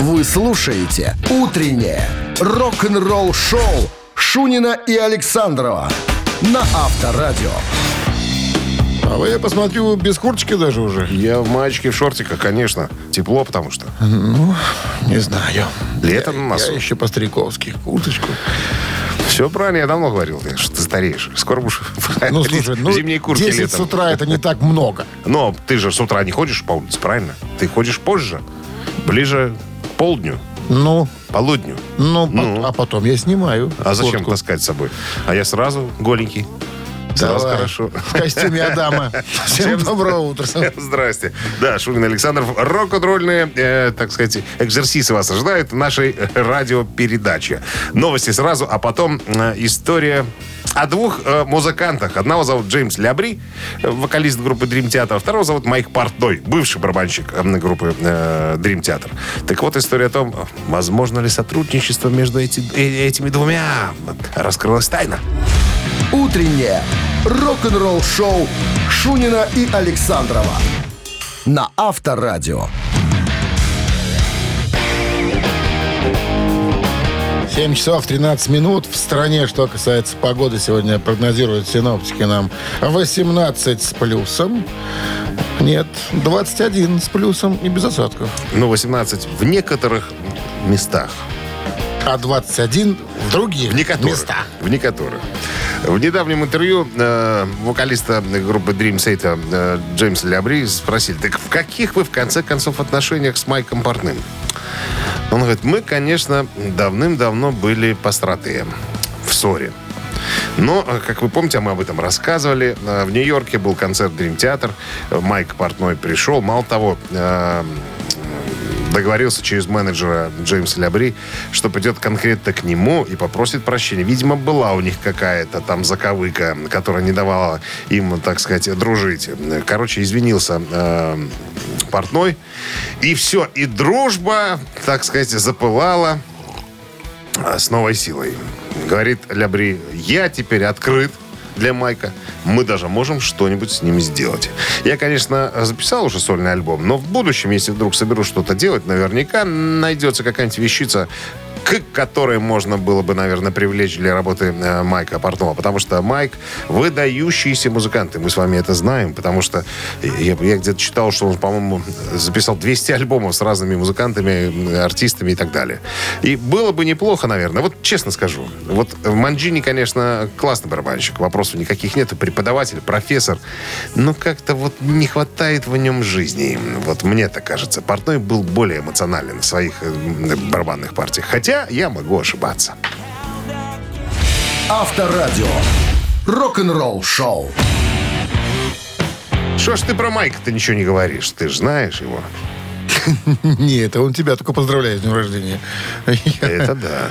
Вы слушаете «Утреннее рок-н-ролл-шоу» Шунина и Александрова на Авторадио. А вы, я посмотрю, без курточки даже уже. Я в маечке, в шортиках, конечно. Тепло, потому что. Ну, не знаю. Лето я, на носу. Я еще по-стариковски. Курточку. Все правильно, я давно говорил, что ты стареешь. Скоро будешь Ну, слушай, ну, зимней куртке 10 с летом. утра это не так много. Но ты же с утра не ходишь по улице, правильно? Ты ходишь позже, ближе к полдню, Ну, полудню. ну, по- Ну. а потом я снимаю А зачем куртку. таскать с собой? А я сразу голенький. Сразу Давай, хорошо. В костюме Адама. Всем доброго утра. Здрасте. Да, Шунин Александров. Рок-н-ролльные, э, так сказать, экзерсисы вас ожидают в нашей э, радиопередаче. Новости сразу, а потом э, история о двух э, музыкантах. Одного зовут Джеймс Лябри, э, вокалист группы Dream Theater. Второго зовут Майк Портной, бывший барабанщик э, группы э, Dream Theater. Так вот, история о том, возможно ли сотрудничество между эти- э, этими двумя. Раскрылась тайна. «Утреннее рок-н-ролл-шоу» Шунина и Александрова на Авторадио. 7 часов 13 минут. В стране, что касается погоды, сегодня прогнозируют синоптики нам 18 с плюсом. Нет, 21 с плюсом и без осадков. Ну, 18 в некоторых местах. А 21 в других В некоторых. местах. В некоторых. В недавнем интервью э, вокалиста группы Dream Theater э, Джеймса Лябри спросили, так в каких вы, в конце концов, отношениях с Майком Портным? Он говорит, мы, конечно, давным-давно были посратые в ссоре. Но, э, как вы помните, а мы об этом рассказывали, э, в Нью-Йорке был концерт Dream Theater, э, Майк Портной пришел. Мало того, договорился через менеджера Джеймса Лябри, что придет конкретно к нему и попросит прощения. Видимо, была у них какая-то там заковыка, которая не давала им, так сказать, дружить. Короче, извинился э, портной. И все, и дружба, так сказать, запылала а, с новой силой. Говорит Лябри, я теперь открыт для Майка. Мы даже можем что-нибудь с ним сделать. Я, конечно, записал уже сольный альбом, но в будущем, если вдруг соберу что-то делать, наверняка найдется какая-нибудь вещица, к которой можно было бы, наверное, привлечь для работы э, Майка Портнова. Потому что Майк выдающийся музыкант. И мы с вами это знаем. Потому что я, я где-то читал, что он, по-моему, записал 200 альбомов с разными музыкантами, артистами и так далее. И было бы неплохо, наверное. Вот честно скажу. Вот Манджини, конечно, классный барабанщик. Вопросов никаких нет. Преподаватель, профессор. Но как-то вот не хватает в нем жизни. Вот мне так кажется. Портной был более эмоционален в своих э, барабанных партиях. Хотя я могу ошибаться. Авторадио. Рок-н-ролл-шоу. Что ж ты про Майка-то ничего не говоришь? Ты же знаешь его. Не, это он тебя только поздравляет с днем рождения. Это да.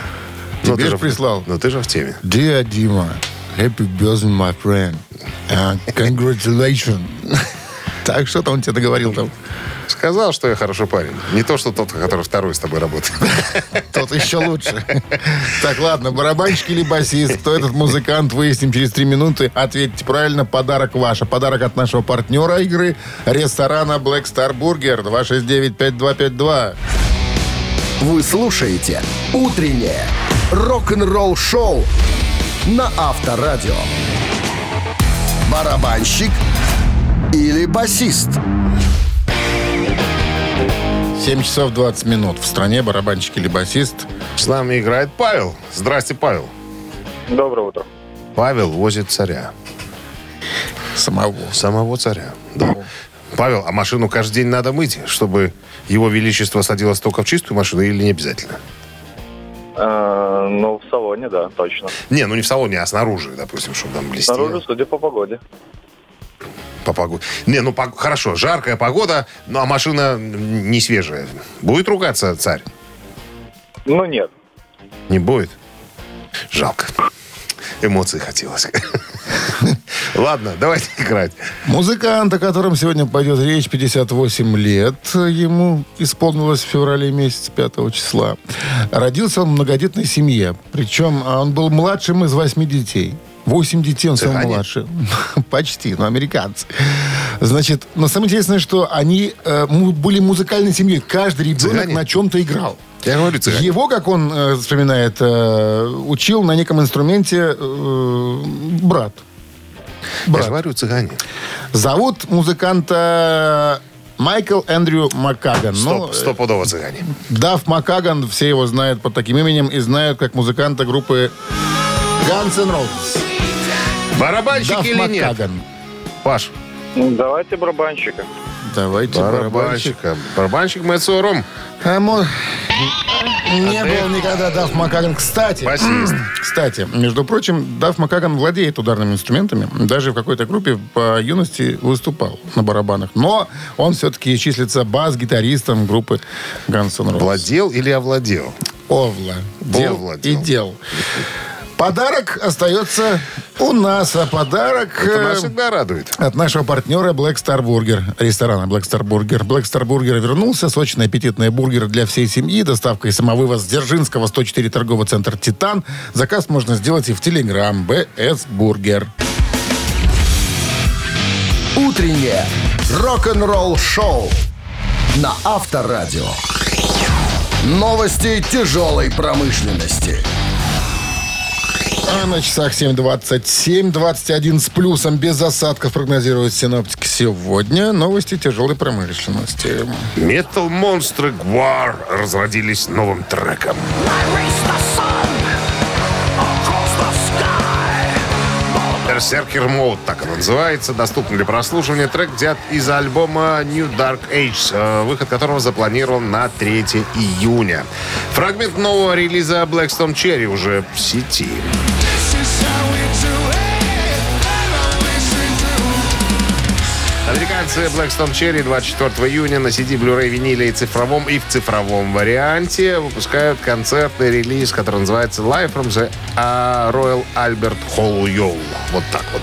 Тебе же прислал. Ну ты же в теме. Dear Дима, happy birthday, my friend. Congratulations. Так, что там он тебе договорил там? Сказал, что я хороший парень. Не то, что тот, который второй с тобой работает. Тот еще лучше. Так, ладно, барабанщик или басист, кто этот музыкант, выясним через три минуты. Ответьте правильно, подарок ваш. Подарок от нашего партнера игры, ресторана Black Star Burger 269-5252. Вы слушаете «Утреннее рок-н-ролл-шоу» на Авторадио. Барабанщик или басист? 7 часов 20 минут. В стране барабанщик или басист. С нами играет Павел. Здрасте, Павел. Доброе утро. Павел возит царя. Самого. Самого царя. Да. Павел, а машину каждый день надо мыть, чтобы его величество садилось только в чистую машину или не обязательно? Э, ну, в салоне, да, точно. Не, ну не в салоне, а снаружи, допустим, чтобы там блестело. Снаружи, судя по погоде. По погоде. Не, ну пог- хорошо, жаркая погода, ну а машина не свежая. Будет ругаться царь? Ну, нет. Не будет? Жалко. Эмоций хотелось. Ладно, давайте играть. Музыкант, о котором сегодня пойдет речь, 58 лет. Ему исполнилось в феврале месяц 5 числа. Родился он в многодетной семье. Причем а, он был младшим из восьми детей. Восемь детей он самый младший. Почти, но американцы. Значит, но самое интересное, что они э, были музыкальной семьей. Каждый ребенок Цыгане? на чем-то играл. Я говорю, цыгане. Его, как он э, вспоминает, э, учил на неком инструменте э, брат. Я Брат. же говорю, цыгане. Зовут музыканта Майкл Эндрю Маккаган. Ну, Стоп, стопудово цыгане. Дав Маккаган, все его знают под таким именем и знают как музыканта группы Guns N' Roses. Барабанщик Дав или нет? Маккаган. Паш, Ну, давайте барабанщика. Давайте барабанщик. барабанщика. Барабанщик Мэтт Сором. А мо- Не А был ты? никогда Дав Маккаган. Кстати, Басист. кстати, между прочим, Дав Маккаган владеет ударными инструментами. Даже в какой-то группе по юности выступал на барабанах. Но он все-таки числится бас-гитаристом группы Guns N' Roses. Владел или овладел? Овла. Дел Овладел. и дел. Подарок остается у нас, а подарок... Это э, нас всегда радует. от нашего партнера Black Star Burger, ресторана Black Star Burger. Black Star Burger вернулся. Сочный аппетитный бургер для всей семьи. Доставка и самовывоз с Дзержинского, 104 торговый центр «Титан». Заказ можно сделать и в Телеграм. БС Бургер. Утреннее рок-н-ролл-шоу на Авторадио. Новости тяжелой промышленности. А на часах 7.27, 21 с плюсом, без осадков прогнозируют синоптики сегодня. Новости тяжелой промышленности. Метал монстры Гвар разродились новым треком. Berserker Mode, так он называется, доступен для прослушивания. Трек взят из альбома New Dark Age, э, выход которого запланирован на 3 июня. Фрагмент нового релиза Blackstone Cherry уже в сети. Американцы Blackstone Cherry 24 июня на CD, Blu-ray, виниле и цифровом и в цифровом варианте выпускают концертный релиз, который называется Live from the uh, Royal Albert Hall Yole. Вот так вот.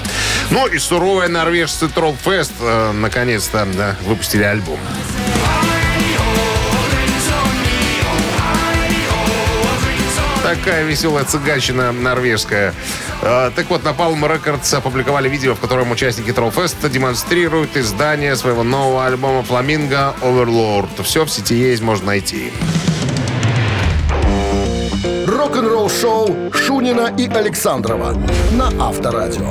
Ну и суровые норвежцы Trollfest э, наконец-то да, выпустили альбом. Такая веселая цыганщина норвежская. Э, так вот, на Palm Records опубликовали видео, в котором участники Trollfest демонстрируют издание своего нового альбома «Фламинго Overlord». Все в сети есть, можно найти. Рок-н-ролл-шоу Шунина и Александрова на Авторадио.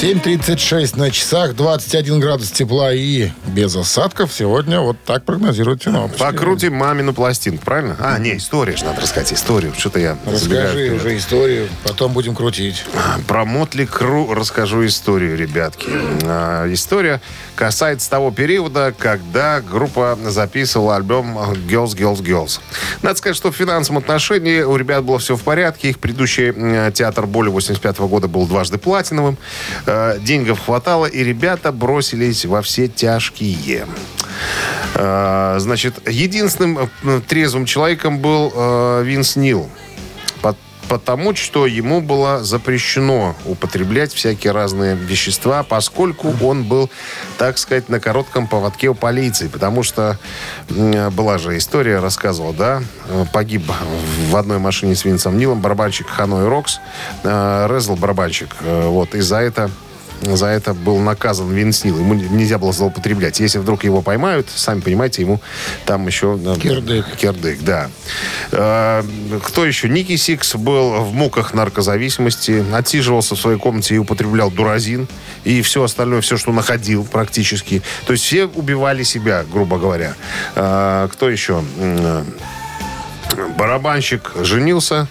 7.36 на часах, 21 градус тепла и без осадков. Сегодня вот так прогнозируют синоптики. Покрутим мамину пластинку, правильно? А, не, история же надо рассказать, историю. Что-то я Расскажи уже историю, потом будем крутить. Про Мотли Кру расскажу историю, ребятки. А, История касается того периода, когда группа записывала альбом Girls, Girls, Girls. Надо сказать, что в финансовом отношении у ребят было все в порядке. Их предыдущий м, театр боли 85 года был дважды платиновым. Э, Деньгов хватало, и ребята бросились во все тяжкие. Э, Значит, единственным э, трезвым человеком был э, Винс Нил. По- Потому что ему было запрещено употреблять всякие разные вещества, поскольку он был, так сказать, на коротком поводке у полиции. Потому что была же история, рассказывал, да, э, погиб в одной машине с Винсом Нилом барабанщик Hanoi Rocks, э, Раззл барабанщик. Э, Вот, и за это за это был наказан Винс Нил. Ему нельзя было злоупотреблять. Если вдруг его поймают, сами понимаете, ему там еще... э, Кирдык. Кирдык, да. Э, Кто еще? Ники Сикс был в муках наркозависимости, отсиживался в своей комнате и употреблял дуразин и все остальное, все, что находил практически. То есть все убивали себя, грубо говоря. Э, Кто еще? Барабанщик женился,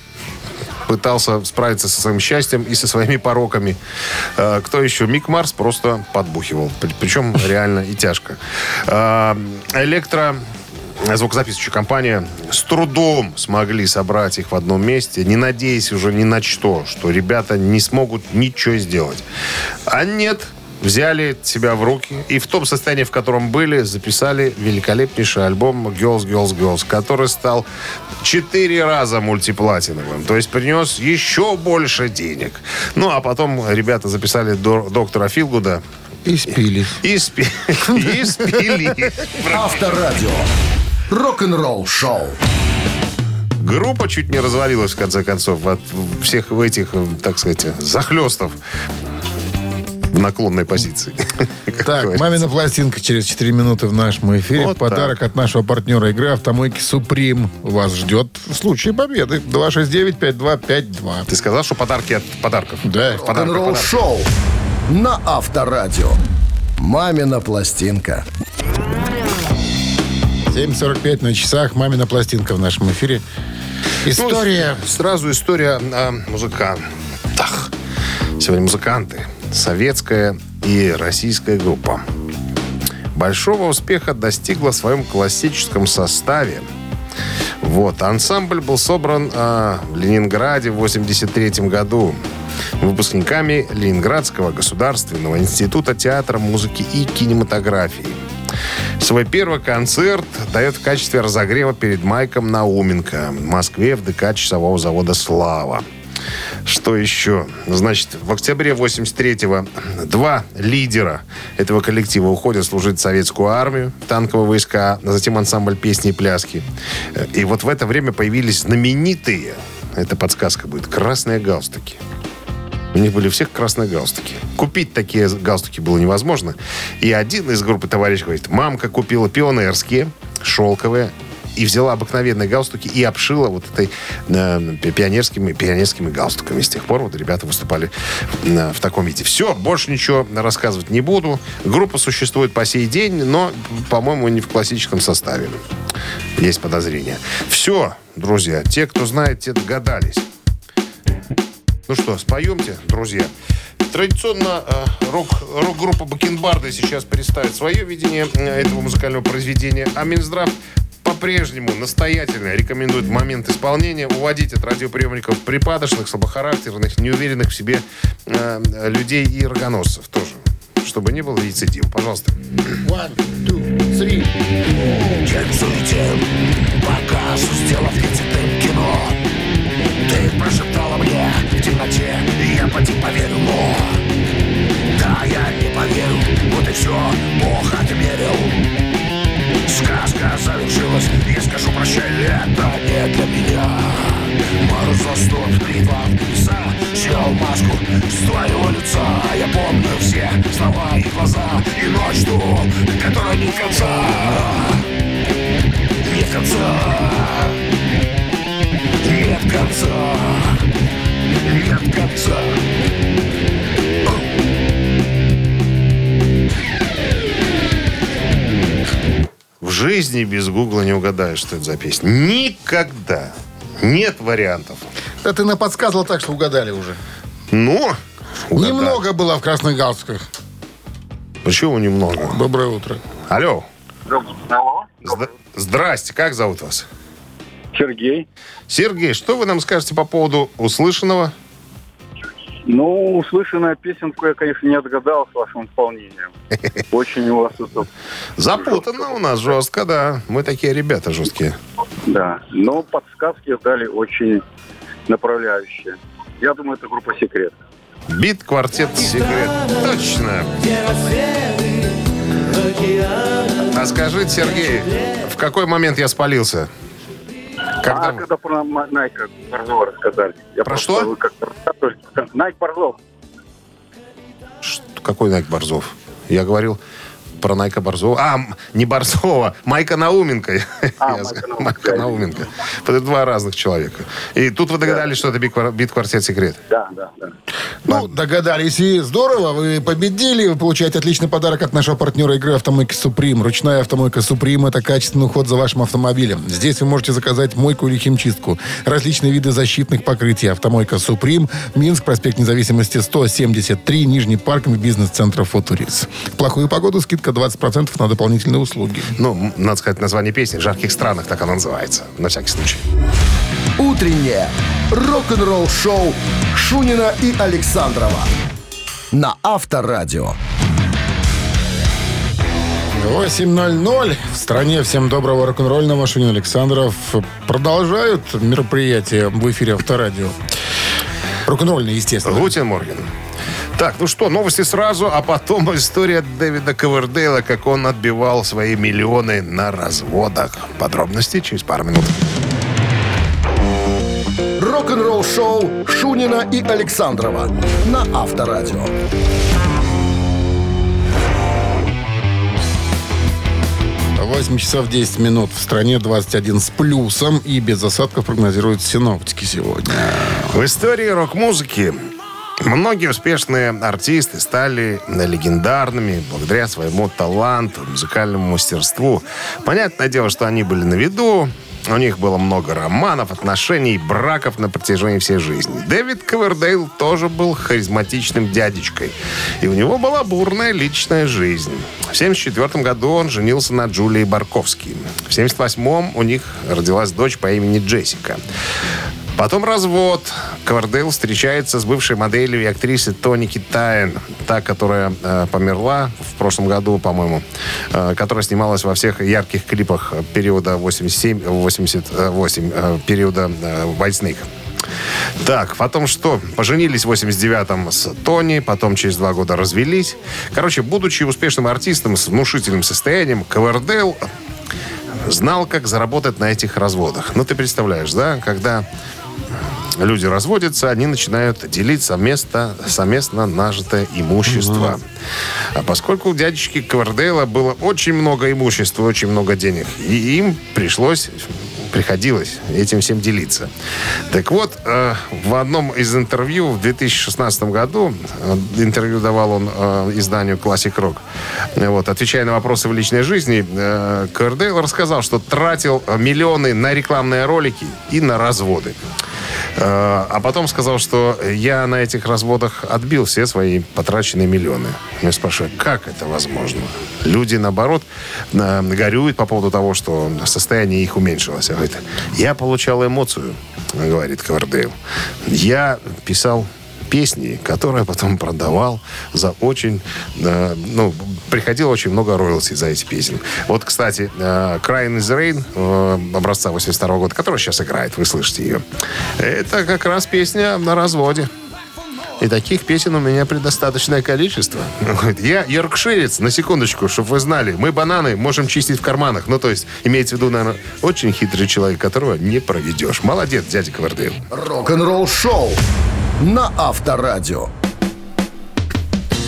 пытался справиться со своим счастьем и со своими пороками. Э, Кто еще? Мик Марс просто подбухивал. При- Причем реально и тяжко. Э, Электро звукозаписывающая компания с трудом смогли собрать их в одном месте, не надеясь уже ни на что, что ребята не смогут ничего сделать. А нет, взяли себя в руки и в том состоянии, в котором были, записали великолепнейший альбом Girls, Girls, Girls, который стал четыре раза мультиплатиновым. То есть принес еще больше денег. Ну, а потом ребята записали до- доктора Филгуда И спились. и, спи- и спили. Авторадио. Рок-н-ролл-шоу. Группа чуть не развалилась, в конце концов, от всех этих, так сказать, захлестов. В наклонной позиции. Так, мамина пластинка через 4 минуты в нашем эфире. Вот Подарок от нашего партнера игры «Автомойки Суприм» вас ждет в случае победы. 269-5252. Ты сказал, что подарки от подарков. Да. Рок-н-ролл шоу на Авторадио. Мамина пластинка. 7.45 на часах. Мамина пластинка в нашем эфире. История. Ну, сразу история о музыкантах. Сегодня музыканты. Советская и российская группа. Большого успеха достигла в своем классическом составе. Вот. Ансамбль был собран а, в Ленинграде в 83 году выпускниками Ленинградского государственного института театра, музыки и кинематографии. Свой первый концерт дает в качестве разогрева перед Майком Науменко в Москве в ДК часового завода «Слава». Что еще? Значит, в октябре 83-го два лидера этого коллектива уходят служить в советскую армию, танковые войска, а затем ансамбль песни и пляски. И вот в это время появились знаменитые, это подсказка будет, красные галстуки. У них были всех красные галстуки. Купить такие галстуки было невозможно. И один из группы товарищей говорит, мамка купила пионерские, шелковые, и взяла обыкновенные галстуки и обшила вот этой э, пионерскими, пионерскими галстуками. С тех пор вот ребята выступали э, в таком виде. Все, больше ничего рассказывать не буду. Группа существует по сей день, но, по-моему, не в классическом составе. Есть подозрения. Все, друзья, те, кто знает, те догадались. Ну что, споемте, друзья. Традиционно э, рок, рок-группа Бакенбарды сейчас представит свое видение э, этого музыкального произведения, а Минздрав по-прежнему настоятельно рекомендует в момент исполнения уводить от радиоприемников припадочных, слабохарактерных, неуверенных в себе э, людей и рогоносцев тоже, чтобы не было рецидива. Пожалуйста. One, two, three. День за день, показ, сделав лицетым кино Ты прошептала мне в темноте, и я поди поверил, но Да, я не поверил, вот и все, Бог отмерил Сказка завершилась, я скажу прощай, это не для меня. Мороз заступ, битва в Снял маску с твоего лица. Я помню все слова и глаза. И ночь ту, которая нет конца. Нет конца. Нет конца. Нет конца жизни без гугла не угадаешь, что это за песня. Никогда. Нет вариантов. Да ты наподсказывал так, что угадали уже. Ну, угадали. Немного было в красных галстуках. Почему немного? Доброе утро. Алло. Алло, Зд- Здрасте, как зовут вас? Сергей. Сергей, что вы нам скажете по поводу услышанного? Ну, услышанная песенку я, конечно, не отгадал с вашим исполнением. Очень у вас тут, Запутанно у нас жестко, да. Мы такие ребята жесткие. да. Но подсказки дали очень направляющие. Я думаю, это группа «Секрет». Бит, квартет, секрет. Точно. А скажите, Сергей, в какой момент я спалился? Когда... А когда про Найка Борзова рассказали. Я Про просто- что? Найк Борзов. Ш- Какой Найк Борзов? Я говорил про Найка Борзова. А, не Борзова, Майка Науменко. А, Я Майка сказал, Науменко. Майка Науменко. Это два разных человека. И тут вы догадались, что это бит квар- бит квартет секрет. Да, да, да. Ну, догадались и здорово. Вы победили. Вы получаете отличный подарок от нашего партнера игры «Автомойки Суприм». Ручная «Автомойка Суприм» — это качественный уход за вашим автомобилем. Здесь вы можете заказать мойку или химчистку. Различные виды защитных покрытий. «Автомойка Суприм», Минск, проспект Независимости, 173, Нижний паркинг бизнес-центра «Футурис». В плохую погоду скидка 20% на дополнительные услуги. Ну, надо сказать название песни. В жарких странах так она называется. На всякий случай. Утреннее рок-н-ролл-шоу Шунина и Александрова на Авторадио. 8.00 в стране. Всем доброго рок-н-ролльного. Шунин Александров продолжают мероприятие в эфире Авторадио. Рок-н-ролльное, естественно. Гутин Морген. Так, ну что, новости сразу, а потом история Дэвида Ковердейла, как он отбивал свои миллионы на разводах. Подробности через пару минут. Рок-н-ролл шоу Шунина и Александрова на Авторадио. 8 часов 10 минут в стране, 21 с плюсом и без осадков прогнозируют синоптики сегодня. В истории рок-музыки многие успешные артисты стали легендарными благодаря своему таланту, музыкальному мастерству. Понятное дело, что они были на виду, у них было много романов, отношений, браков на протяжении всей жизни. Дэвид Ковердейл тоже был харизматичным дядечкой. И у него была бурная личная жизнь. В 1974 году он женился на Джулии Барковски. В 1978 у них родилась дочь по имени Джессика. Потом развод. Ковердейл встречается с бывшей моделью и актрисой Тони Китаен. Та, которая э, померла в прошлом году, по-моему. Э, которая снималась во всех ярких клипах периода 87-88, э, периода э, Snake. Так, потом что? Поженились в 89-м с Тони, потом через два года развелись. Короче, будучи успешным артистом с внушительным состоянием, Ковердейл знал, как заработать на этих разводах. Ну, ты представляешь, да, когда люди разводятся, они начинают делить совместно, совместно нажитое имущество. А поскольку у дядечки Ковердейла было очень много имущества, очень много денег, и им пришлось приходилось этим всем делиться. Так вот, э, в одном из интервью в 2016 году, э, интервью давал он э, изданию Classic Rock, вот, отвечая на вопросы в личной жизни, Ковердейл рассказал, что тратил миллионы на рекламные ролики и на разводы. Э, А потом сказал, что я на этих разводах отбил все свои потраченные миллионы. Я спрашиваю, как это возможно? Люди, наоборот, э, горюют по поводу того, что состояние их уменьшилось. А говорит, я получал эмоцию, говорит Ковердейл. Я писал песни, которые потом продавал за очень... э, ну, приходило очень много роялти за эти песни. Вот, кстати, э, Crying is Rain э, образца 82 года, которая сейчас играет, вы слышите ее. Это как раз песня на разводе. И таких песен у меня предостаточное количество. Я йоркширец, на секундочку, чтобы вы знали. Мы бананы можем чистить в карманах. Ну, то есть, имеется в виду, наверное, очень хитрый человек, которого не проведешь. Молодец, дядя Ковердейл. Рок-н-ролл шоу на Авторадио.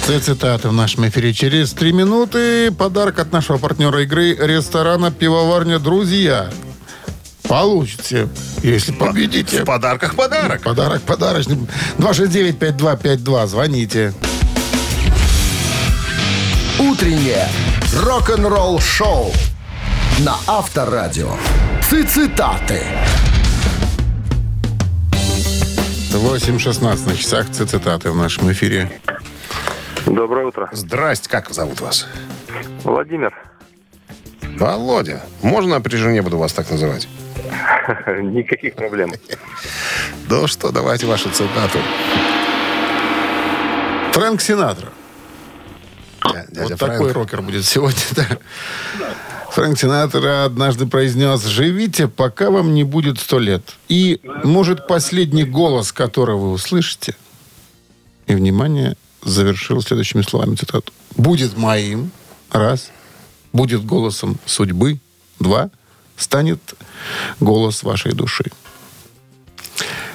Це цитаты в нашем эфире через три минуты. Подарок от нашего партнера игры ресторана «Пивоварня Друзья». Получите, если победите. В подарках подарок. Подарок подарочный. 269-5252. Звоните. Утреннее рок-н-ролл шоу на Авторадио. Цитаты. 8.16 на часах. Це цитаты в нашем эфире. Доброе утро. Здрасте, как зовут вас? Владимир. Володя. Можно при жене буду вас так называть? Никаких проблем. Ну что, давайте вашу цитату. Фрэнк Синатра. Дя- Дядя вот Фрэнк. такой рокер будет сегодня. да. Фрэнк Синатра однажды произнес, живите, пока вам не будет сто лет. И, может, последний голос, который вы услышите, и, внимание, завершил следующими словами цитату. Будет моим, раз, будет голосом судьбы, два, станет голос вашей души.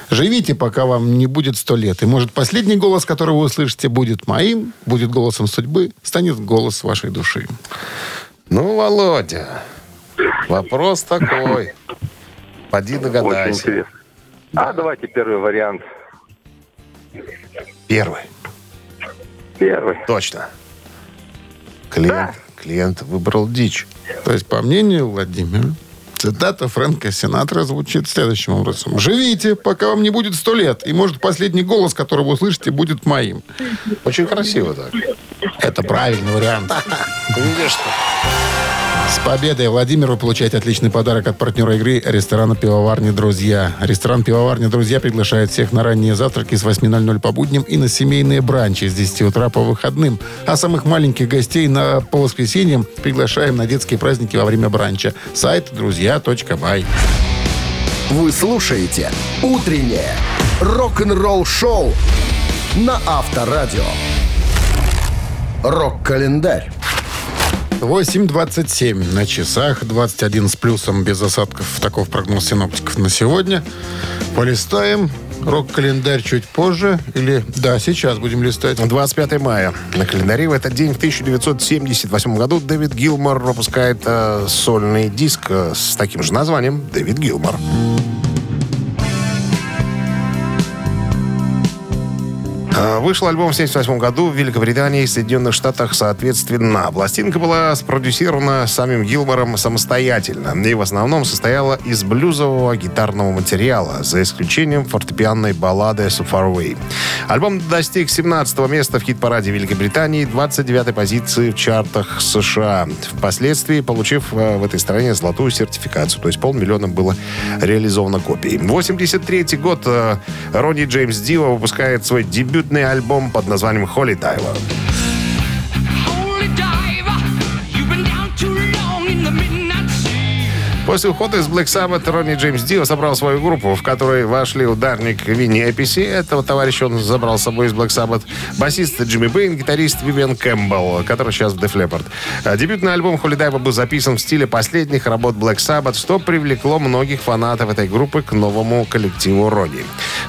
Живите, пока вам не будет сто лет. И, может, последний голос, который вы услышите, будет моим, будет голосом судьбы, станет голос вашей души. Ну, Володя, вопрос такой. Поди Очень догадайся. интересно. А давайте первый вариант. Первый. Первый. Точно. Клиент, клиент выбрал дичь. То есть, по мнению Владимира, цитата Фрэнка Синатра звучит следующим образом. «Живите, пока вам не будет сто лет, и, может, последний голос, который вы услышите, будет моим». Очень красиво так. Это правильный вариант. Видишь что? С победой, Владимир, вы получаете отличный подарок от партнера игры ресторана «Пивоварни Друзья». Ресторан «Пивоварни Друзья» приглашает всех на ранние завтраки с 8.00 по будням и на семейные бранчи с 10 утра по выходным. А самых маленьких гостей на, по воскресеньям приглашаем на детские праздники во время бранча. Сайт друзья.бай. Вы слушаете «Утреннее рок-н-ролл шоу» на Авторадио. Рок-календарь. 8.27 на часах, 21 с плюсом без осадков. Таков прогноз синоптиков на сегодня. Полистаем Рок-календарь чуть позже. Или, да, сейчас будем листать. 25 мая. На календаре в этот день в 1978 году Дэвид Гилмор выпускает э, сольный диск э, с таким же названием «Дэвид Гилмор». Э, Вышел альбом в 1978 году в Великобритании и Соединенных Штатах соответственно. Пластинка была спродюсирована самим Гилмором самостоятельно и в основном состояла из блюзового гитарного материала, за исключением фортепианной баллады «So Far Away». Альбом достиг 17 места в хит-параде Великобритании, 29 позиции в чартах США, впоследствии получив э, в этой стране золотую сертификацию, то есть полмиллиона было реализовано копий. 83 год э, Ронни Джеймс Дио выпускает свой дебютный альбом под названием. Holy diver. После ухода из Black Sabbath Ронни Джеймс Дио собрал свою группу, в которой вошли ударник Винни Эписи, этого товарища он забрал с собой из Black Sabbath, басист Джимми Бэйн, гитарист Вивиан Кэмпбелл, который сейчас в Def Leppard. А Дебютный альбом Dio был записан в стиле последних работ Black Sabbath, что привлекло многих фанатов этой группы к новому коллективу Ронни.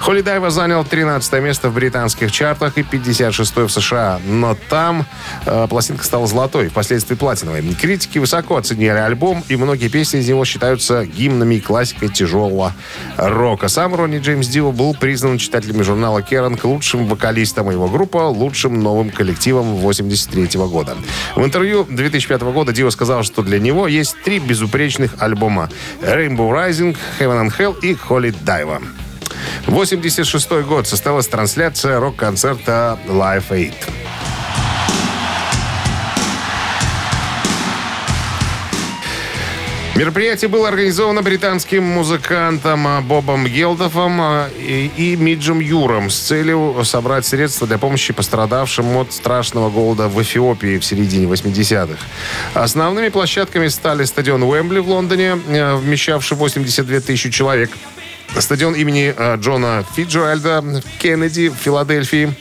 Dive занял 13 место в британских чартах и 56 в США, но там э, пластинка стала золотой, впоследствии платиновой. Критики высоко оценили альбом, и многие песни из него считаются гимнами и классикой тяжелого рока. Сам Ронни Джеймс Дио был признан читателями журнала Керанг лучшим вокалистом, а его группа лучшим новым коллективом 83 года. В интервью 2005 года Дио сказал, что для него есть три безупречных альбома Rainbow Rising, Heaven and Hell и Holy Dive. 86 год состоялась трансляция рок-концерта Live Aid. Мероприятие было организовано британским музыкантом а, Бобом Гелдофом а, и, и Миджем Юром с целью собрать средства для помощи пострадавшим от страшного голода в Эфиопии в середине 80-х. Основными площадками стали стадион Уэмбли в Лондоне, э, вмещавший 82 тысячи человек, стадион имени э, Джона Фиджеральда Кеннеди в Филадельфии,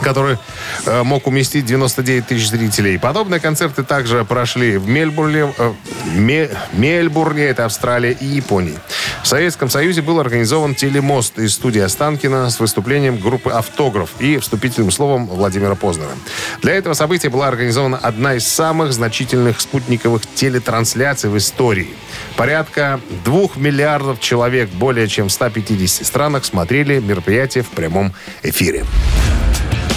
который э, мог уместить 99 тысяч зрителей. Подобные концерты также прошли в Мельбурне, э, Ме- Мельбурне, это Австралия и Японии. В Советском Союзе был организован телемост из студии Останкина с выступлением группы «Автограф» и вступительным словом Владимира Познера. Для этого события была организована одна из самых значительных спутниковых телетрансляций в истории. Порядка двух миллиардов человек более чем в 150 странах смотрели мероприятие в прямом эфире.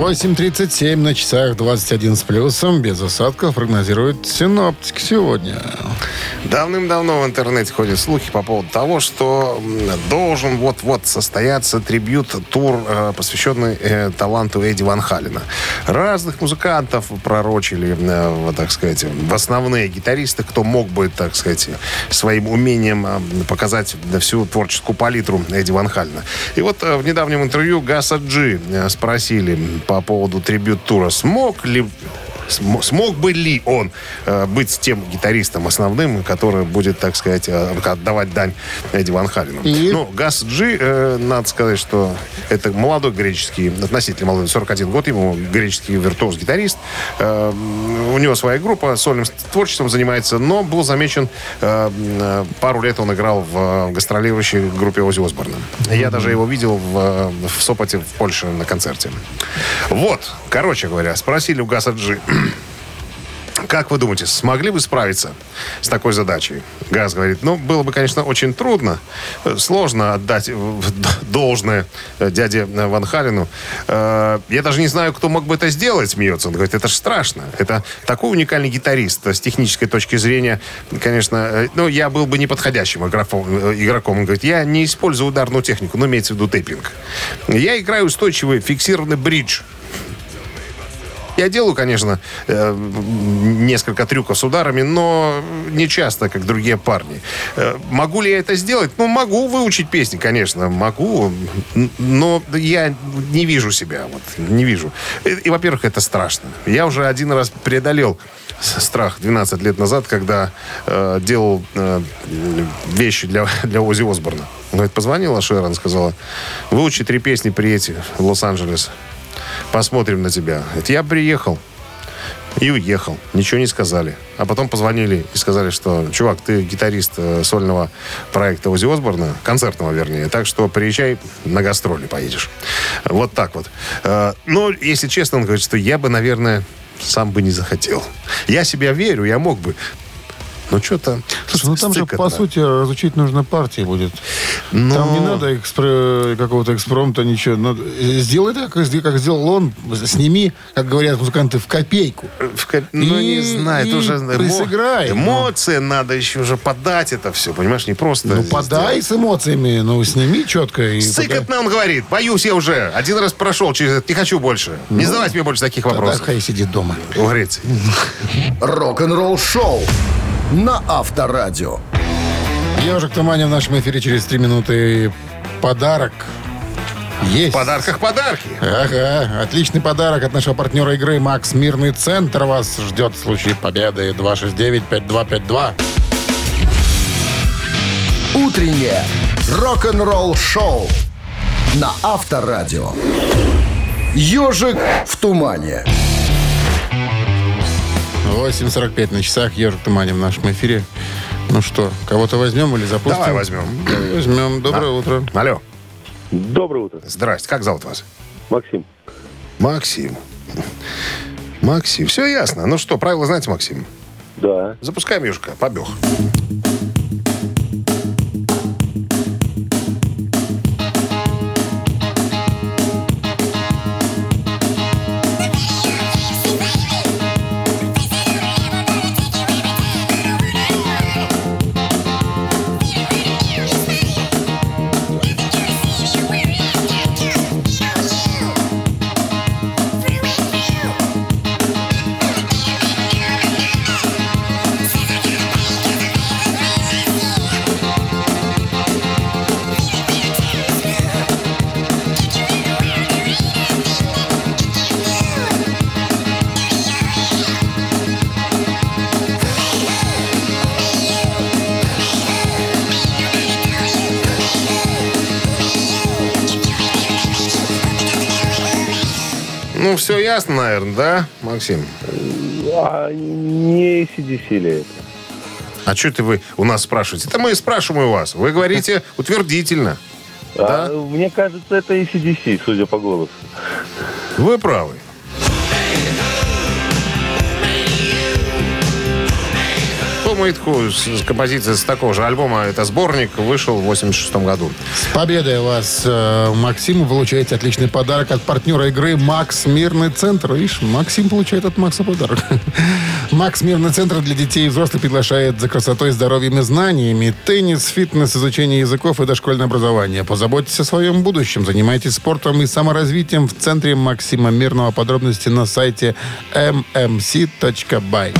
8.37 на часах 21 с плюсом. Без осадков прогнозируют синоптики сегодня. Давным-давно в интернете ходят слухи по поводу того, что должен вот-вот состояться трибют-тур, э, посвященный э, таланту Эдди Ван Халина. Разных музыкантов пророчили, э, так сказать, в основные гитаристы, кто мог бы, так сказать, своим умением показать всю творческую палитру Эдди Ван Халина. И вот в недавнем интервью Гаса Джи спросили по поводу трибют-тура, смог ли Смог бы ли он э, быть тем гитаристом основным, который будет, так сказать, э, отдавать дань Эдди Ван Халину? И? Ну, Гас Джи, э, надо сказать, что это молодой греческий, относительно молодой, 41 год, ему греческий виртуоз-гитарист. У него своя группа, сольным творчеством занимается, но был замечен, пару лет он играл в гастролирующей группе Ози Осборна. Я даже его видел в, в Сопоте, в Польше на концерте. Вот, короче говоря, спросили у Гаса Джи, как вы думаете, смогли бы справиться с такой задачей? Газ говорит, ну, было бы, конечно, очень трудно, э, сложно отдать э, должное э, дяде Ван Халину. Э, Я даже не знаю, кто мог бы это сделать, смеется. Он говорит, это же страшно. Это такой уникальный гитарист с технической точки зрения, конечно, э, ну, я был бы неподходящим э, игроком. Он говорит, я не использую ударную технику, но имеется в виду тейпинг. Я играю устойчивый фиксированный бридж. Я делаю, конечно, э, несколько трюков с ударами, но не часто, как другие парни. Э, Могу ли я это сделать? Ну, могу выучить песни, конечно, могу, но я не вижу себя, вот, не вижу. И, во-первых, это страшно. Я уже один раз преодолел страх 12 лет назад, когда э, делал э, вещи для, для Ози Осборна. Говорит, позвонила Шерон, сказала, выучи три песни, приедь в Лос-Анджелес. Посмотрим на тебя. Это я приехал и уехал. Ничего не сказали. А потом позвонили и сказали, что, чувак, ты гитарист э, сольного проекта Ози Осборна, концертного, вернее, так что приезжай на гастроли, поедешь. Вот так вот. Э, Но, если честно, он говорит, что я бы, наверное, сам бы не захотел. Я себя верю, я мог бы. Но что-то Слушай, ну там же, по сути, разучить нужно партии будет. Но- Там не надо экспре- какого-то экспромта, ничего. Надо- Сделай так, как сде- как сделал он. Сними, как говорят музыканты, в копейку. В ко- Ну, И- не знаю, и это уже эмо- присыграй. Эмоции надо еще уже подать это все, понимаешь, не просто Ну, сделать. подай с эмоциями, ну, сними четко. И. Сыкотно он говорит. Боюсь я уже. Один раз прошел через это. Не хочу больше. Не задавайте мне больше таких Тогда вопросов. хай сидит дома. В Греции. Рок-н-ролл шоу на Авторадио. Ежик Тумани в нашем эфире через три минуты. Подарок есть. В подарках подарки. Ага, отличный подарок от нашего партнера игры «Макс Мирный Центр» вас ждет в случае победы 269-5252. Утреннее рок-н-ролл шоу на Авторадио. Ежик в тумане. 8.45 на часах. Ежик Тумани в нашем эфире. Ну что, кого-то возьмем или запустим? Давай возьмем. Возьмем. Доброе утро. Алло. Доброе утро, Здрасте. Как зовут вас? Максим. Максим. Максим. Все ясно. Ну что, правила знаете, Максим? Да. Запускаем ежика. Побег. Ну, все ясно, наверное, да, Максим? А не ACDC ли это? А что это вы у нас спрашиваете? Это мы и спрашиваем у вас. Вы говорите утвердительно. Да? А, мне кажется, это ACDC, судя по голосу. Вы правы. С композицией с такого же альбома, это сборник, вышел в 86 году. С победой вас, э, Максим. Вы получаете отличный подарок от партнера игры «Макс Мирный Центр». Видишь, Максим получает от Макса подарок. «Макс Мирный Центр» для детей и взрослых приглашает за красотой, здоровьем и знаниями. Теннис, фитнес, изучение языков и дошкольное образование. Позаботьтесь о своем будущем. Занимайтесь спортом и саморазвитием в Центре Максима Мирного. Подробности на сайте mmc.by.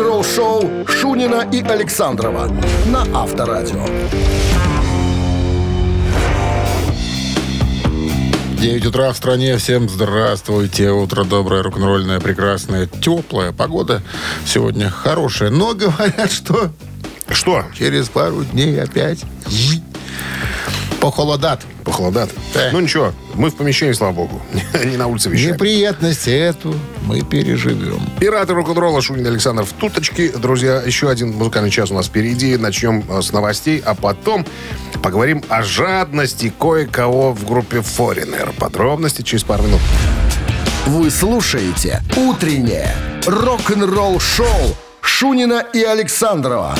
Рок-н-ролл шоу Шунина и Александрова на Авторадио. 9 утра в стране. Всем здравствуйте. Утро доброе, рок-н-ролльное, прекрасное, теплая погода. Сегодня хорошая. Но говорят, что Что? через пару дней опять похолодат. Похолодат? Да. Ну ничего, мы в помещении, слава богу. Не на улице вещаем. Неприятность эту мы переживем. Пираты рок-н-ролла Шунин Александр в туточке. Друзья, еще один музыкальный час у нас впереди. Начнем э, с новостей, а потом поговорим о жадности кое-кого в группе Foreigner. Подробности через пару минут. Вы слушаете «Утреннее рок-н-ролл шоу» Шунина и Александрова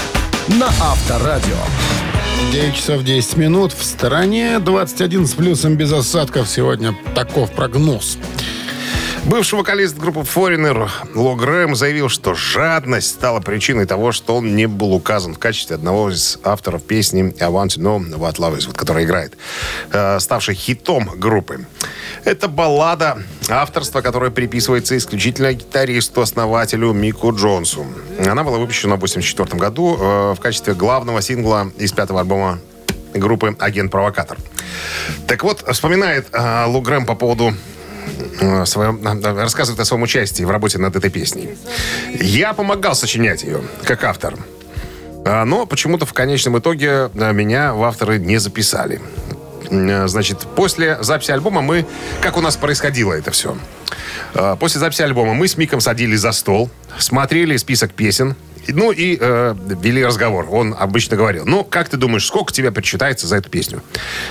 на Авторадио. 9 часов 10 минут. В стороне 21 с плюсом без осадков. Сегодня таков прогноз. Бывший вокалист группы Foreigner Ло Грэм заявил, что жадность стала причиной того, что он не был указан в качестве одного из авторов песни «I want to know what love is», вот, которая играет, э, ставшей хитом группы. Это баллада, авторство, которое приписывается исключительно гитаристу-основателю Мику Джонсу. Она была выпущена в 1984 году э, в качестве главного сингла из пятого альбома группы «Агент-провокатор». Так вот, вспоминает э, Лу Грэм по поводу своем- э, рассказывает о своем участии в работе над этой песней. Я помогал сочинять ее, как автор. А, Но почему-то в конечном итоге э, меня в авторы не записали. Э, Значит, после записи альбома мы... Как у нас происходило это все? Э, После записи альбома мы с Миком садились за стол, смотрели список песен, ну и э, вели разговор. Он обычно говорил, ну, как ты думаешь, сколько тебе причитается за эту песню?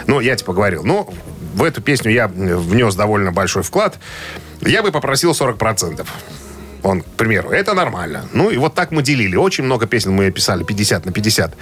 Ну, я типа говорил, ну, в эту песню я внес довольно большой вклад. Я бы попросил 40%. Он, к примеру, это нормально. Ну, и вот так мы делили. Очень много песен мы писали 50 на 50.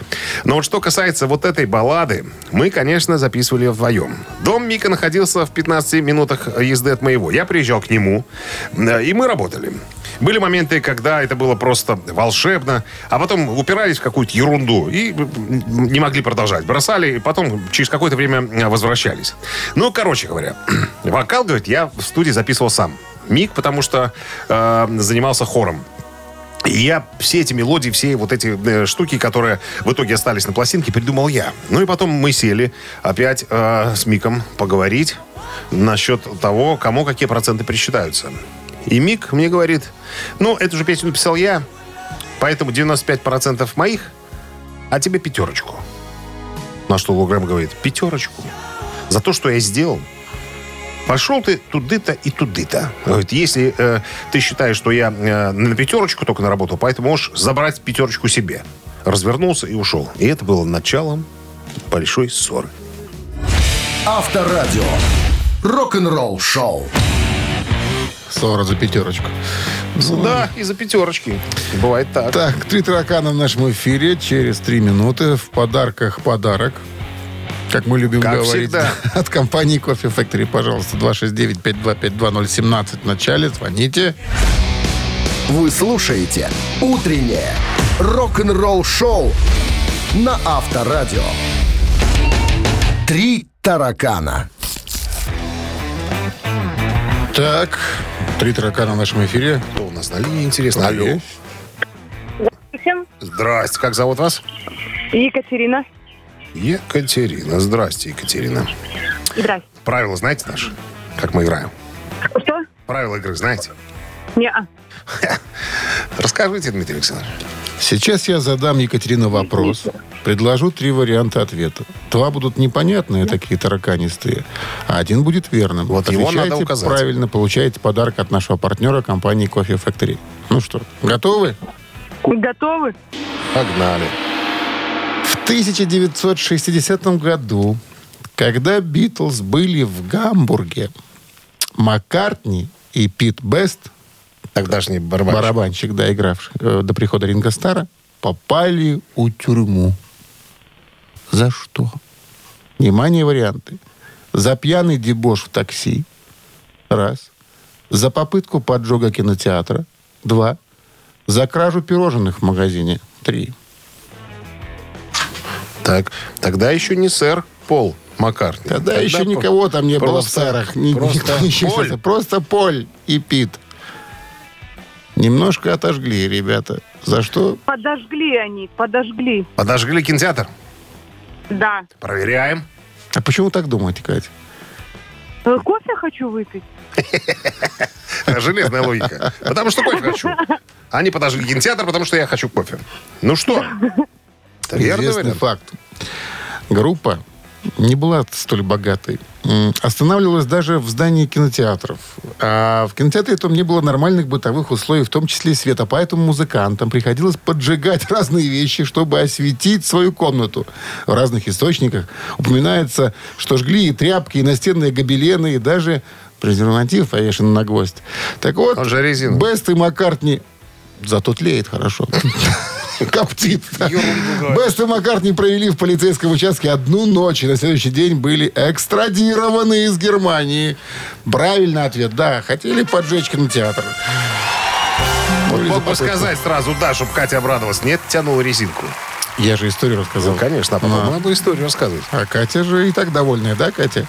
Но вот что касается вот этой баллады, мы, конечно, записывали ее вдвоем. Дом Мика находился в 15 минутах езды от моего. Я приезжал к нему, э, и мы работали. Были моменты, когда это было просто волшебно, а потом упирались в какую-то ерунду и не могли продолжать. Бросали, и потом через какое-то время э, возвращались. Ну, короче говоря, вокал, говорит, я в студии записывал сам. Мик, потому что э, занимался хором. И я все эти мелодии, все вот эти э, штуки, которые в итоге остались на пластинке, придумал я. Ну и потом мы сели опять э, с Миком поговорить насчет того, кому какие проценты присчитаются. И Мик мне говорит, ну, эту же песню написал я, поэтому 95% моих, а тебе пятерочку. На что Лугрэм говорит, пятерочку? За то, что я сделал? Пошел ты туды-то и туды-то. Говорит, если э, ты считаешь, что я э, на пятерочку только наработал, поэтому можешь забрать пятерочку себе. Развернулся и ушел. И это было началом большой ссоры. Авторадио. Рок-н-ролл шоу. Ссора за пятерочку. Да, из-за пятерочки. Бывает так. Так, три таракана в нашем эфире. Через три минуты в подарках подарок. Как мы любим Как говорить. всегда. От компании Coffee Factory, пожалуйста, 269-525-2017 в начале. Звоните. Вы слушаете «Утреннее рок-н-ролл шоу» на Авторадио. Три таракана. Так, три таракана в нашем эфире. Кто у нас на линии, интересно? Алло. Всем Здрасте, как зовут вас? Екатерина. Екатерина. Здрасте, Екатерина. Здрасте. Правила знаете наши? Как мы играем? Что? Правила игры знаете? Не-а. Расскажите, Дмитрий Александрович. Сейчас я задам Екатерине вопрос. Предложу три варианта ответа. Два будут непонятные, такие тараканистые, а один будет верным. Вот его Отвечаете надо указать. правильно, получаете подарок от нашего партнера компании Coffee Factory. Ну что, готовы? Готовы? Погнали. В 1960 году, когда Битлз были в Гамбурге, Маккартни и Пит Бест, Тогдашний барабанщик. барабанщик, да, игравший э, до прихода Ринга Стара, попали у тюрьму. За что? Внимание, варианты. За пьяный дебош в такси. Раз. За попытку поджога кинотеатра. Два. За кражу пирожных в магазине. Три. Так, тогда еще не сэр Пол Маккартни. Тогда, Тогда еще по- никого там не было в просто- сэрах. Ни- просто никто. Поль. Просто Поль и Пит. Немножко отожгли, ребята. За что? Подожгли они, подожгли. Подожгли кинотеатр? Да. Проверяем. А почему так думаете, Катя? Э, Кофе хочу выпить. Железная логика. Потому что кофе хочу. Они подожгли кинотеатр, потому что я хочу кофе. Ну что? Это верный факт. Группа не была столь богатой. Останавливалась даже в здании кинотеатров. А в кинотеатре там не было нормальных бытовых условий, в том числе и света. Поэтому музыкантам приходилось поджигать разные вещи, чтобы осветить свою комнату. В разных источниках упоминается, что жгли и тряпки, и настенные гобелены, и даже презерватив повешен на гвоздь. Так вот, Он же резиновый. Бест и Маккартни зато тлеет хорошо. Коптит. Бест и Маккартни провели в полицейском участке одну ночь, и на следующий день были экстрадированы из Германии. Правильный ответ, да. Хотели поджечь кинотеатр. Мог бы сказать сразу, да, чтобы Катя обрадовалась. Нет, тянул резинку. Я же историю рассказал. Ну, конечно, а потом А. надо историю рассказывать. А Катя же и так довольная, да, Катя?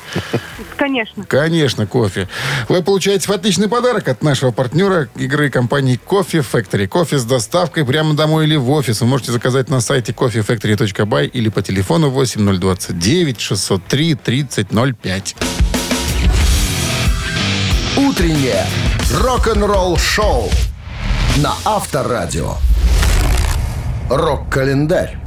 Конечно. Конечно, кофе. Вы получаете отличный подарок от нашего партнера игры компании Coffee Factory. Кофе с доставкой прямо домой или в офис. Вы можете заказать на сайте coffeefactory.by или по телефону 8029 603 3005. Утреннее рок-н-ролл шоу на Авторадио. Рок-календарь.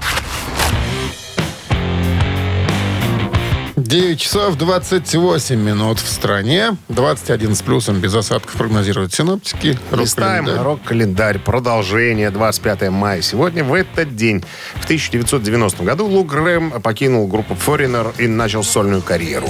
9 часов 28 минут в стране. 21 с плюсом без осадков прогнозируют синоптики. Листаем Рок-календарь. рок-календарь. Продолжение. 25 мая. Сегодня, в этот день, в 1990 году, Лу Грэм покинул группу Foreigner и начал сольную карьеру.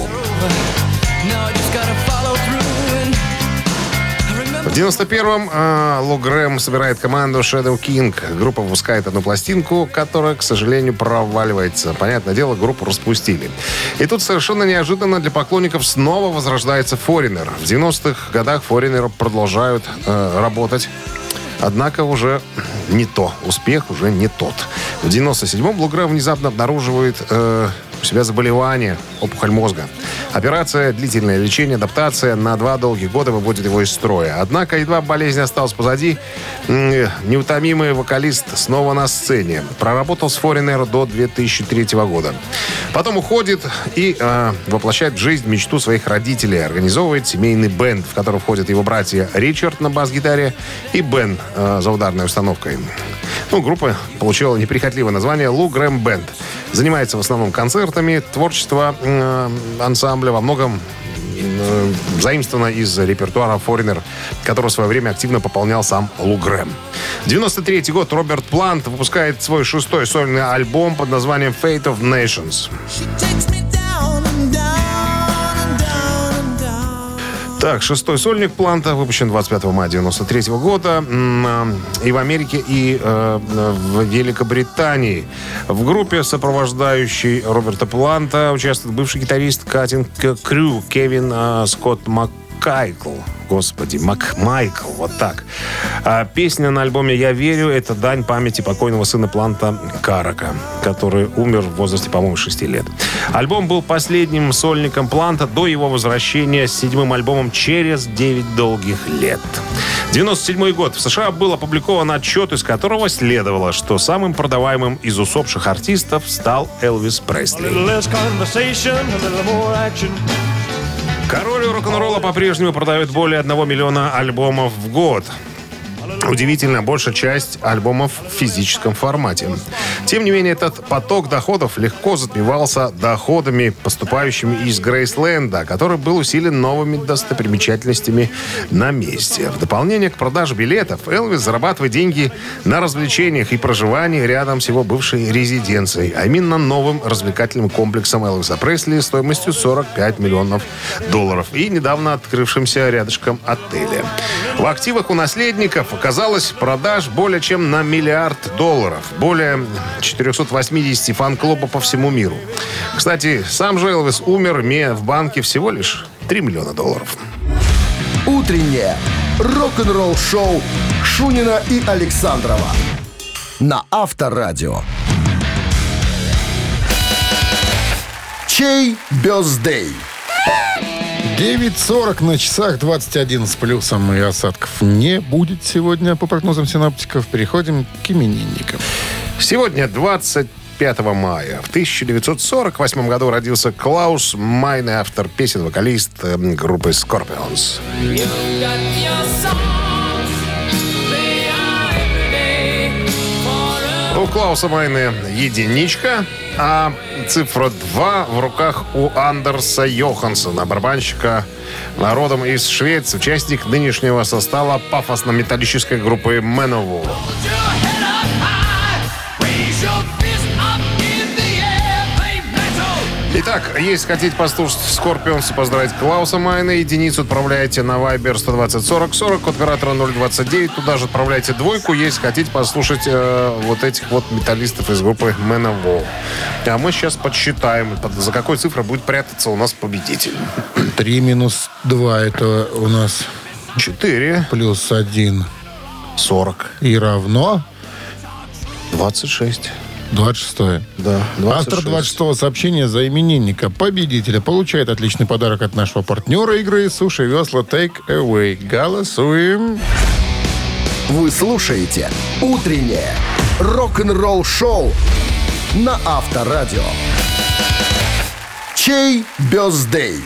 В 91-м э, Лу Грэм собирает команду Shadow King. Группа выпускает одну пластинку, которая, к сожалению, проваливается. Понятное дело, группу распустили. И тут совершенно неожиданно для поклонников снова возрождается Foreigner. В 90-х годах Foreigner продолжают э, работать Однако уже не то. Успех уже не тот. В 97-м Луграм внезапно обнаруживает э, у себя заболевание, опухоль мозга. Операция, длительное лечение, адаптация на два долгих года выводит его из строя. Однако, едва болезнь осталась позади, неутомимый вокалист снова на сцене. Проработал с Foreigner до 2003 года. Потом уходит и э, воплощает в жизнь мечту своих родителей. Организовывает семейный бенд, в который входят его братья Ричард на бас-гитаре и Бен э, за ударной установкой. Ну, группа получила неприхотливое название «Лу Грэм Бенд». Занимается в основном концертами, творчество э, ансамбля во многом э, заимствовано из репертуара Foreigner, который в свое время активно пополнял сам Лу Грэм. 93 год Роберт Плант выпускает свой шестой сольный альбом под названием Fate of Nations. Так, шестой сольник Планта выпущен 25 мая 93 года а, и в Америке, и э, в Великобритании. В группе, сопровождающей Роберта Планта, участвует бывший гитарист Катин Крю Кевин э, Скотт Маккайкл. Господи, Мак Майкл, вот так. А песня на альбоме «Я верю» — это дань памяти покойного сына Планта Карака, который умер в возрасте, по-моему, 6 лет. Альбом был последним сольником Планта до его возвращения с седьмым альбомом через 9 долгих лет. 97 год. В США был опубликован отчет, из которого следовало, что самым продаваемым из усопших артистов стал Элвис Пресли. Король рок-н-ролла по-прежнему продает более 1 миллиона альбомов в год. Удивительно, большая часть альбомов в физическом формате. Тем не менее, этот поток доходов легко затмевался доходами, поступающими из Грейсленда, который был усилен новыми достопримечательностями на месте. В дополнение к продаже билетов, Элвис зарабатывает деньги на развлечениях и проживании рядом с его бывшей резиденцией, а именно новым развлекательным комплексом Элвиса Пресли стоимостью 45 миллионов долларов и недавно открывшимся рядышком отеля. В активах у наследников оказалось продаж более чем на миллиард долларов. Более 480 фан-клуба по всему миру. Кстати, сам же Элвис умер, имея в банке всего лишь 3 миллиона долларов. Утреннее рок-н-ролл-шоу Шунина и Александрова на Авторадио. Чей бездей? 9.40 на часах, 21 с плюсом и осадков не будет сегодня, по прогнозам синоптиков. Переходим к именинникам. Сегодня 25 мая. В 1948 году родился Клаус Майне, автор песен, вокалист э, группы Scorpions. У Клауса Майне единичка, а цифра 2 в руках у Андерса Йоханссона, барабанщика родом из Швеции, участник нынешнего состава пафосно-металлической группы Manowar. Итак, если хотите послушать Скорпионс и поздравить Клауса Майна, единицу отправляйте на Viber 120 40 40 от оператора 029. Туда же отправляйте двойку, если хотите послушать э, вот этих вот металлистов из группы Manowar. А мы сейчас подсчитаем, под- за какой цифрой будет прятаться у нас победитель. 3 минус 2 это у нас 4, плюс 1 40, и равно 26. 26. Да, Автор 26 сообщения за именинника победителя получает отличный подарок от нашего партнера игры «Суши Весла Take Away». Голосуем. Вы слушаете «Утреннее рок-н-ролл-шоу» на Авторадио. Чей бездей?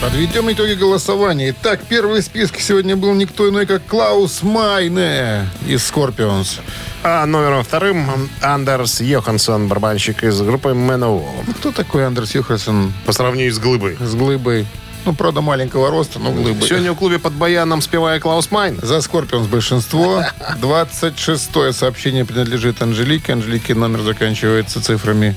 Подведем итоги голосования. Итак, первый в списке сегодня был никто иной, как Клаус Майне из Scorpions. А номером вторым Андерс Йоханссон, барабанщик из группы Manowar. Ну, Кто такой Андерс Юхарсон По сравнению с Глыбой. с глыбой? Ну, правда, маленького роста, но глыбой. Сегодня в клубе под баяном спевая Клаус Майн. За Скорпионс большинство. 26-е сообщение принадлежит Анжелике. Анжелике номер заканчивается цифрами.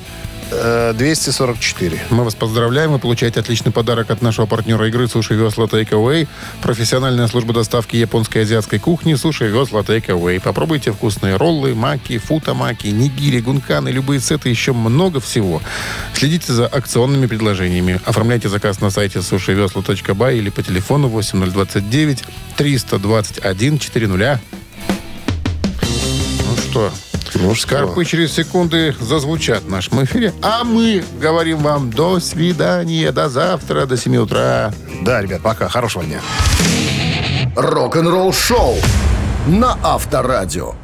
Э, 244. Мы вас поздравляем. Вы получаете отличный подарок от нашего партнера игры Суши Весла Takeaway. Профессиональная служба доставки японской и азиатской кухни Суши Весла Takeaway. Попробуйте вкусные роллы, маки, футамаки, нигири, гунканы, любые сеты, еще много всего. Следите за акционными предложениями. Оформляйте заказ на сайте сушивесла.бай или по телефону 8029 321 400. Ну что, Ну Скорпы через секунды зазвучат в нашем эфире. А мы говорим вам до свидания, до завтра, до 7 утра. Да, ребят, пока. Хорошего дня. Рок-н-ролл шоу на Авторадио.